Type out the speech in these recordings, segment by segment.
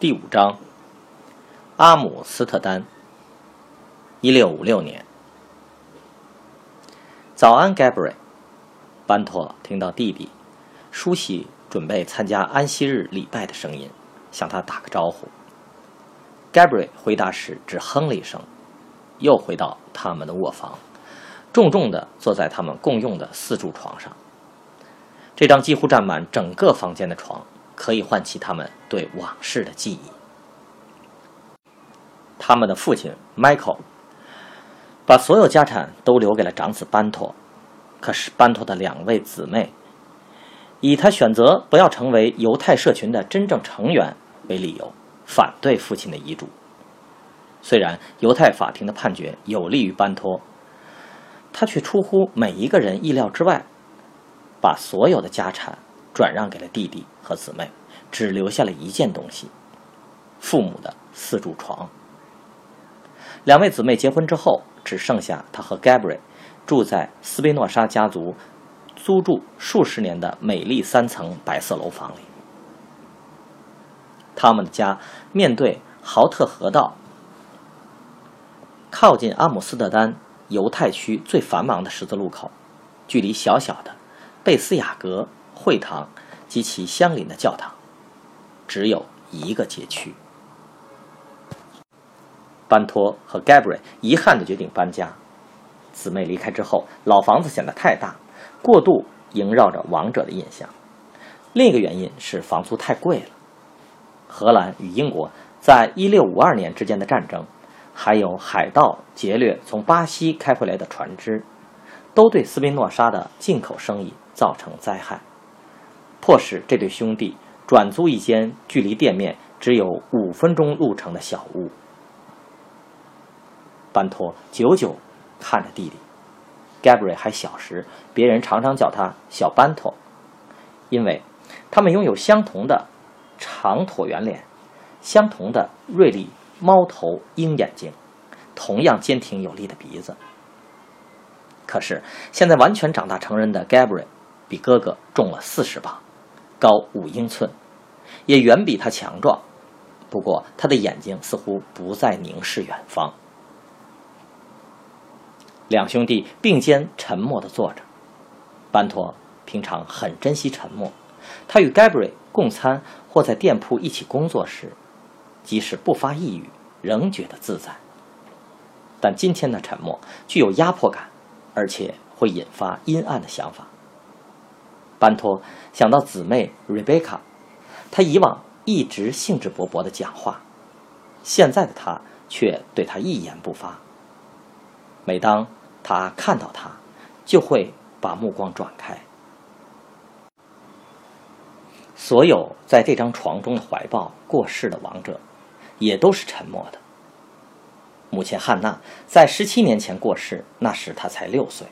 第五章，阿姆斯特丹，一六五六年。早安，Gabriel。班托听到弟弟梳洗准备参加安息日礼拜的声音，向他打个招呼。Gabriel 回答时只哼了一声，又回到他们的卧房，重重的坐在他们共用的四柱床上。这张几乎占满整个房间的床。可以唤起他们对往事的记忆。他们的父亲 Michael 把所有家产都留给了长子班托，可是班托的两位姊妹以他选择不要成为犹太社群的真正成员为理由，反对父亲的遗嘱。虽然犹太法庭的判决有利于班托，他却出乎每一个人意料之外，把所有的家产。转让给了弟弟和姊妹，只留下了一件东西：父母的四柱床。两位姊妹结婚之后，只剩下他和 Gabriel 住在斯宾诺莎家族租住数十年的美丽三层白色楼房里。他们的家面对豪特河道，靠近阿姆斯特丹犹太区最繁忙的十字路口，距离小小的贝斯雅阁。会堂及其相邻的教堂，只有一个街区。班托和 Gabri 遗憾地决定搬家。姊妹离开之后，老房子显得太大，过度萦绕着王者的印象。另一个原因是房租太贵了。荷兰与英国在一六五二年之间的战争，还有海盗劫掠从巴西开回来的船只，都对斯宾诺莎的进口生意造成灾害。迫使这对兄弟转租一间距离店面只有五分钟路程的小屋。班托久久看着弟弟，Gabriel 还小时，别人常常叫他小班托，因为他们拥有相同的长椭圆脸，相同的锐利猫头鹰眼睛，同样坚挺有力的鼻子。可是现在完全长大成人的 Gabriel 比哥哥重了四十磅。高五英寸，也远比他强壮。不过，他的眼睛似乎不再凝视远方。两兄弟并肩沉默地坐着。班托平常很珍惜沉默，他与 Gabri 共餐或在店铺一起工作时，即使不发一语，仍觉得自在。但今天的沉默具有压迫感，而且会引发阴暗的想法。班托想到姊妹 Rebecca，他以往一直兴致勃勃的讲话，现在的他却对他一言不发。每当他看到他，就会把目光转开。所有在这张床中的怀抱过世的亡者，也都是沉默的。母亲汉娜在十七年前过世，那时她才六岁。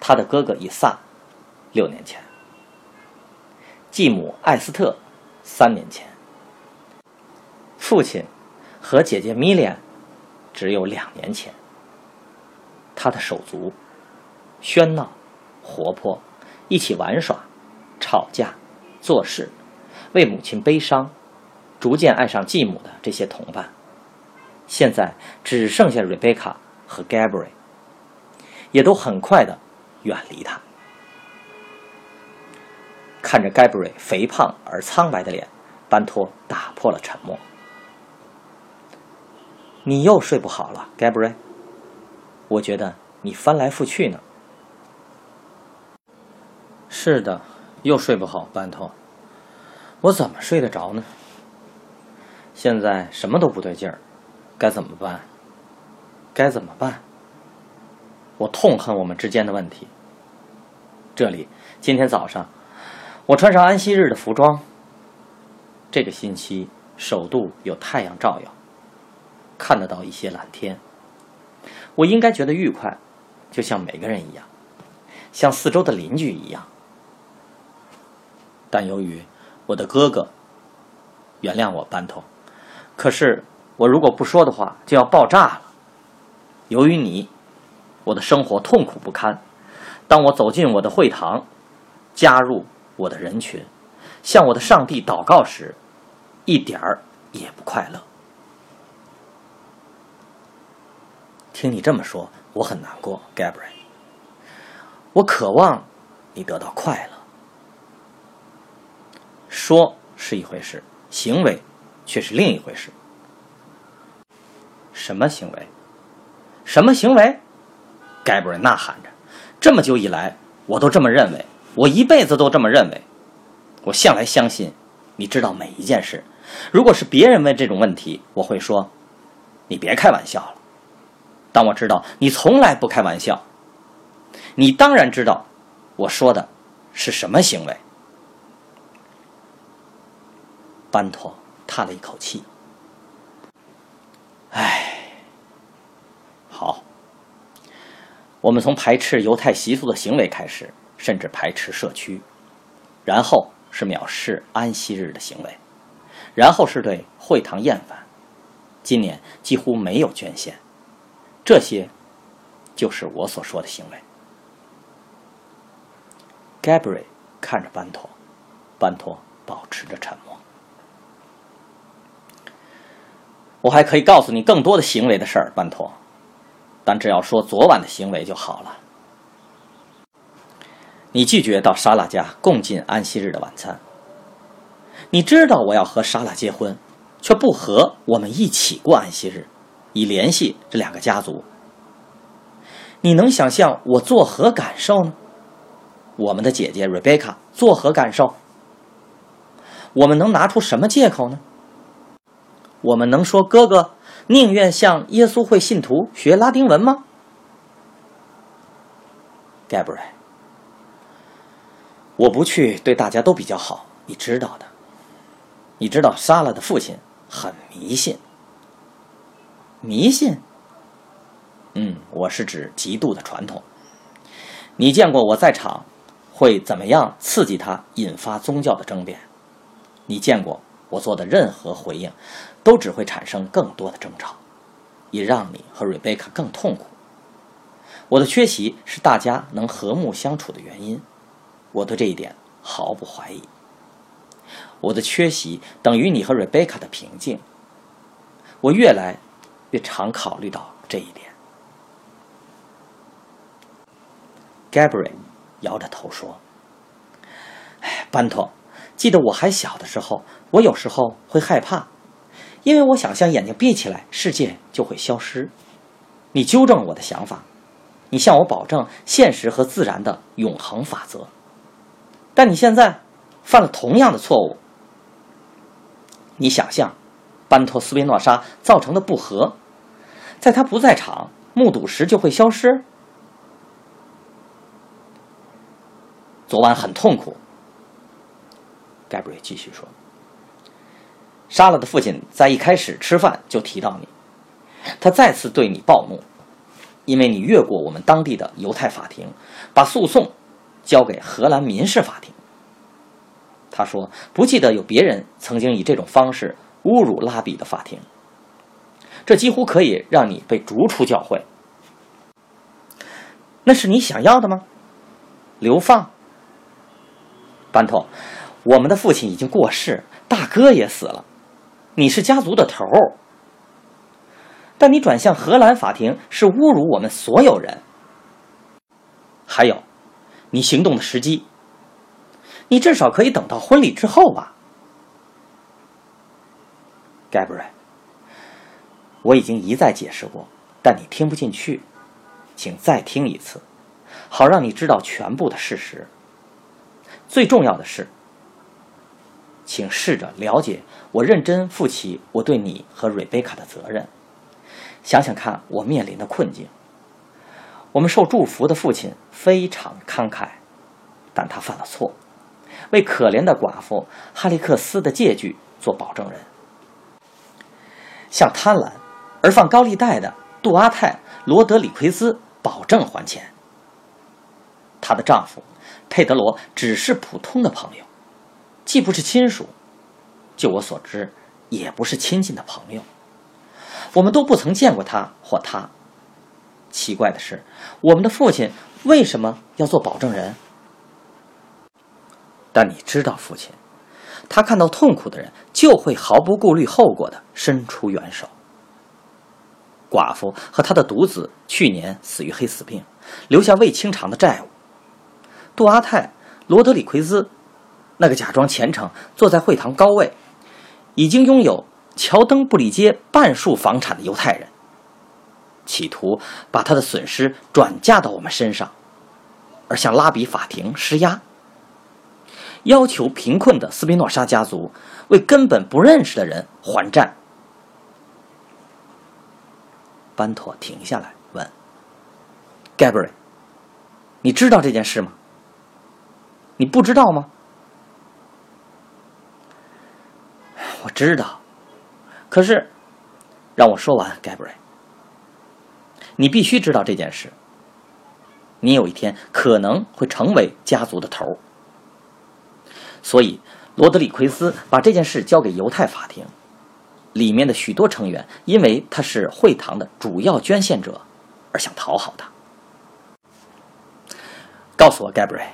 他的哥哥以撒。六年前，继母艾斯特，三年前，父亲和姐姐米莲，只有两年前。他的手足，喧闹、活泼，一起玩耍、吵架、做事，为母亲悲伤，逐渐爱上继母的这些同伴，现在只剩下瑞贝卡和 Gabri，也都很快的远离他。看着 Gabriel 肥胖而苍白的脸，班托打破了沉默。你又睡不好了，Gabriel。我觉得你翻来覆去呢。是的，又睡不好，班托。我怎么睡得着呢？现在什么都不对劲儿，该怎么办？该怎么办？我痛恨我们之间的问题。这里，今天早上，我穿上安息日的服装。这个星期，首度有太阳照耀，看得到一些蓝天。我应该觉得愉快，就像每个人一样，像四周的邻居一样。但由于我的哥哥，原谅我，班头。可是我如果不说的话，就要爆炸了。由于你，我的生活痛苦不堪。当我走进我的会堂，加入我的人群，向我的上帝祷告时，一点儿也不快乐。听你这么说，我很难过，Gabriel。我渴望你得到快乐。说是一回事，行为却是另一回事。什么行为？什么行为？Gabriel 呐喊着。这么久以来，我都这么认为，我一辈子都这么认为。我向来相信，你知道每一件事。如果是别人问这种问题，我会说：“你别开玩笑了。”但我知道你从来不开玩笑。你当然知道我说的是什么行为。班托叹了一口气：“唉，好。我们从排斥犹太习俗的行为开始，甚至排斥社区，然后是藐视安息日的行为，然后是对会堂厌烦。今年几乎没有捐献，这些就是我所说的行为。” gabrie 看着班托，班托保持着沉默。我还可以告诉你更多的行为的事儿，班托，但只要说昨晚的行为就好了。你拒绝到莎拉家共进安息日的晚餐。你知道我要和莎拉结婚，却不和我们一起过安息日，以联系这两个家族。你能想象我作何感受呢？我们的姐姐 Rebecca 作何感受？我们能拿出什么借口呢？我们能说哥哥宁愿向耶稣会信徒学拉丁文吗？Gabriel，我不去对大家都比较好，你知道的。你知道莎拉的父亲很迷信。迷信？嗯，我是指极度的传统。你见过我在场会怎么样刺激他，引发宗教的争辩？你见过我做的任何回应？都只会产生更多的争吵，也让你和瑞贝卡更痛苦。我的缺席是大家能和睦相处的原因，我对这一点毫不怀疑。我的缺席等于你和瑞贝卡的平静，我越来越常考虑到这一点。Gabriel 摇着头说：“哎，班托，记得我还小的时候，我有时候会害怕。”因为我想象眼睛闭起来，世界就会消失。你纠正了我的想法，你向我保证现实和自然的永恒法则。但你现在犯了同样的错误。你想象班托斯维诺莎造成的不和，在他不在场目睹时就会消失。昨晚很痛苦。盖布瑞继续说。莎拉的父亲在一开始吃饭就提到你，他再次对你暴怒，因为你越过我们当地的犹太法庭，把诉讼交给荷兰民事法庭。他说不记得有别人曾经以这种方式侮辱拉比的法庭，这几乎可以让你被逐出教会。那是你想要的吗？流放？班托，我们的父亲已经过世，大哥也死了。你是家族的头儿，但你转向荷兰法庭是侮辱我们所有人。还有，你行动的时机，你至少可以等到婚礼之后吧 gabrie。我已经一再解释过，但你听不进去，请再听一次，好让你知道全部的事实。最重要的是。请试着了解我认真负起我对你和瑞贝卡的责任。想想看，我面临的困境。我们受祝福的父亲非常慷慨，但他犯了错，为可怜的寡妇哈利克斯的借据做保证人，向贪婪而放高利贷的杜阿泰罗德里奎兹保证还钱。她的丈夫佩德罗只是普通的朋友，既不是亲属，就我所知，也不是亲近的朋友。我们都不曾见过他或他。奇怪的是，我们的父亲为什么要做保证人？但你知道，父亲，他看到痛苦的人，就会毫不顾虑后果的伸出援手。寡妇和他的独子去年死于黑死病，留下未清偿的债务。杜阿泰罗德里奎兹，那个假装虔诚、坐在会堂高位、已经拥有乔登布里街半数房产的犹太。企图把他的损失转嫁到我们身上，而向拉比法庭施压，要求贫困的斯宾诺莎家族为根本不认识的人还债。班托停下来问：“Gabriel，你知道这件事吗？你不知道吗？”“我知道，可是，让我说完，Gabriel。”你必须知道这件事。你有一天可能会成为家族的头儿所以罗德里奎斯把这件事交给犹太法庭，里面的许多成员因为他是会堂的主要捐献者而想讨好他。告诉我，Gabriel，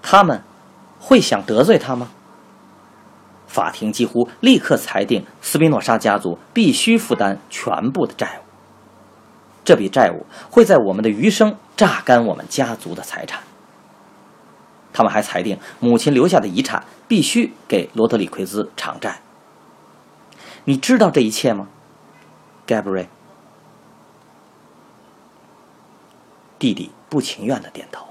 他们会想得罪他吗？法庭几乎立刻裁定斯宾诺莎家族必须负担全部的债务。这笔债务会在我们的余生榨干我们家族的财产。他们还裁定，母亲留下的遗产必须给罗德里奎兹偿债。你知道这一切吗，Gabriel？弟弟不情愿的点头。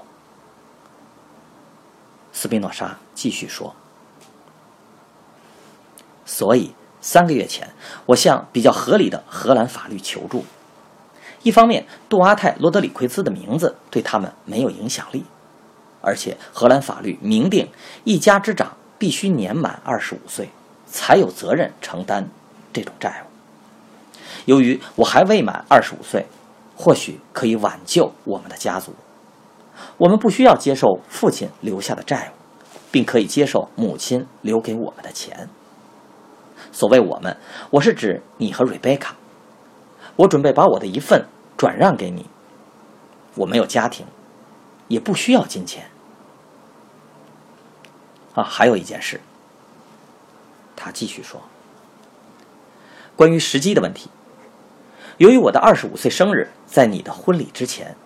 斯宾诺莎继续说：“所以三个月前，我向比较合理的荷兰法律求助。”一方面，杜阿泰·罗德里奎兹的名字对他们没有影响力，而且荷兰法律明定，一家之长必须年满二十五岁，才有责任承担这种债务。由于我还未满二十五岁，或许可以挽救我们的家族。我们不需要接受父亲留下的债务，并可以接受母亲留给我们的钱。所谓我们，我是指你和瑞贝卡。我准备把我的一份。转让给你。我没有家庭，也不需要金钱。啊，还有一件事。他继续说：“关于时机的问题，由于我的二十五岁生日在你的婚礼之前，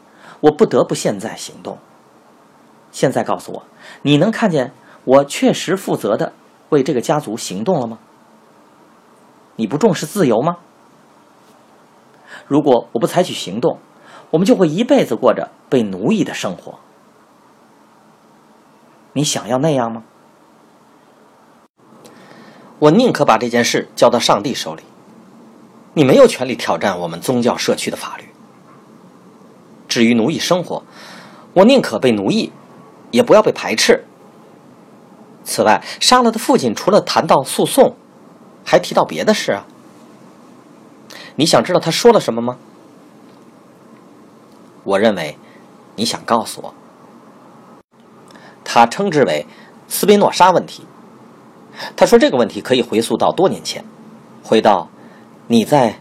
我不得不现在行动。现在告诉我，你能看见我确实负责的为这个家族行动了吗？你不重视自由吗？”如果我不采取行动，我们就会一辈子过着被奴役的生活。你想要那样吗？我宁可把这件事交到上帝手里。你没有权利挑战我们宗教社区的法律。至于奴役生活，我宁可被奴役，也不要被排斥。此外，杀了的父亲除了谈到诉讼，还提到别的事啊。你想知道他说了什么吗？我认为，你想告诉我，他称之为斯宾诺莎问题。他说这个问题可以回溯到多年前，回到你在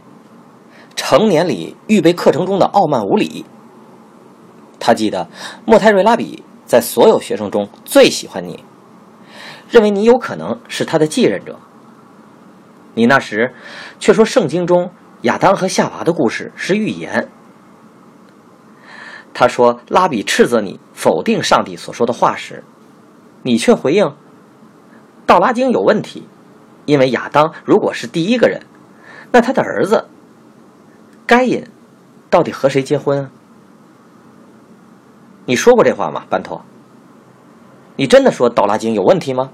成年礼预备课程中的傲慢无礼。他记得莫泰瑞拉比在所有学生中最喜欢你，认为你有可能是他的继任者。你那时却说圣经中。亚当和夏娃的故事是预言。他说：“拉比斥责你否定上帝所说的话时，你却回应：‘道拉经有问题，因为亚当如果是第一个人，那他的儿子该隐到底和谁结婚啊？’你说过这话吗，班托？你真的说道拉经有问题吗？”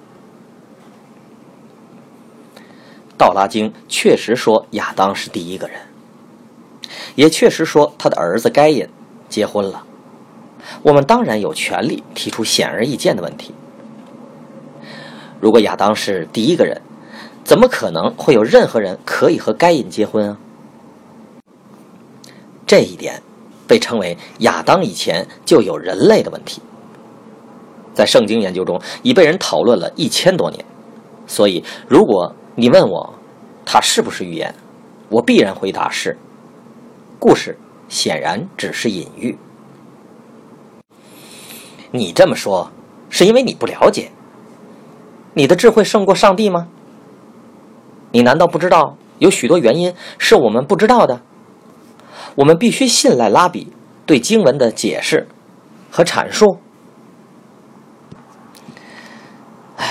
道拉经确实说亚当是第一个人，也确实说他的儿子该隐结婚了，我们当然有权利提出显而易见的问题。如果亚当是第一个人，怎么可能会有任何人可以和该隐结婚啊？这一点被称为亚当以前就有人类的问题，在圣经研究中已被人讨论了一千多年。所以，如果你问我它是不是预言，我必然回答是。故事显然只是隐喻。你这么说，是因为你不了解。你的智慧胜过上帝吗？你难道不知道有许多原因是我们不知道的？我们必须信赖拉比对经文的解释和阐述。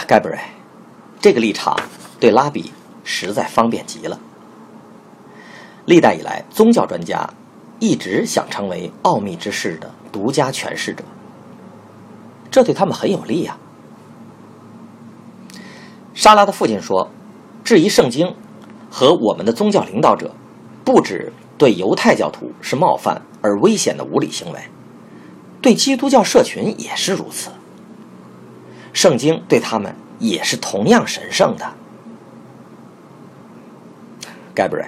盖布瑞，这个立场对拉比实在方便极了。历代以来，宗教专家一直想成为奥秘之事的独家诠释者，这对他们很有利呀。莎拉的父亲说：“质疑圣经和我们的宗教领导者，不止对犹太教徒是冒犯而危险的无理行为，对基督教社群也是如此。圣经对他们也是同样神圣的。”盖布瑞。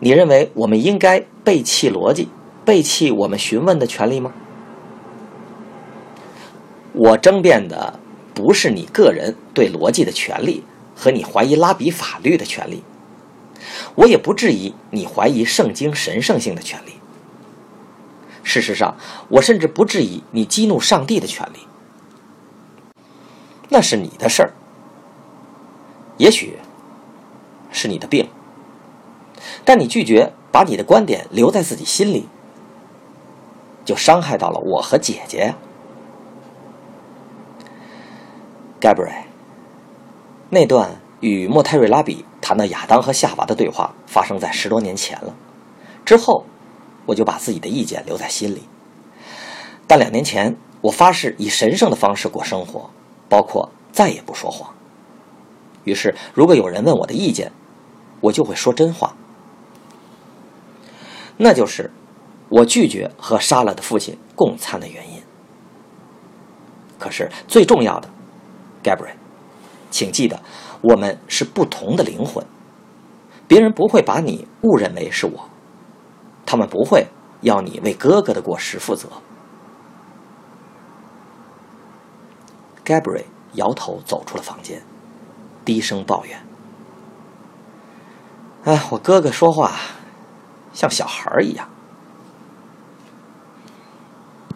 你认为我们应该背弃逻辑，背弃我们询问的权利吗？我争辩的不是你个人对逻辑的权利和你怀疑拉比法律的权利，我也不质疑你怀疑圣经神圣性的权利。事实上，我甚至不质疑你激怒上帝的权利。那是你的事儿，也许是你的病。但你拒绝把你的观点留在自己心里，就伤害到了我和姐姐呀，Gabriel。那段与莫泰瑞拉比谈到亚当和夏娃的对话发生在十多年前了。之后，我就把自己的意见留在心里。但两年前，我发誓以神圣的方式过生活，包括再也不说谎。于是，如果有人问我的意见，我就会说真话。那就是我拒绝和杀了的父亲共餐的原因。可是最重要的，Gabriel，请记得，我们是不同的灵魂。别人不会把你误认为是我，他们不会要你为哥哥的过失负责。Gabriel 摇头走出了房间，低声抱怨：“哎，我哥哥说话。”像小孩一样。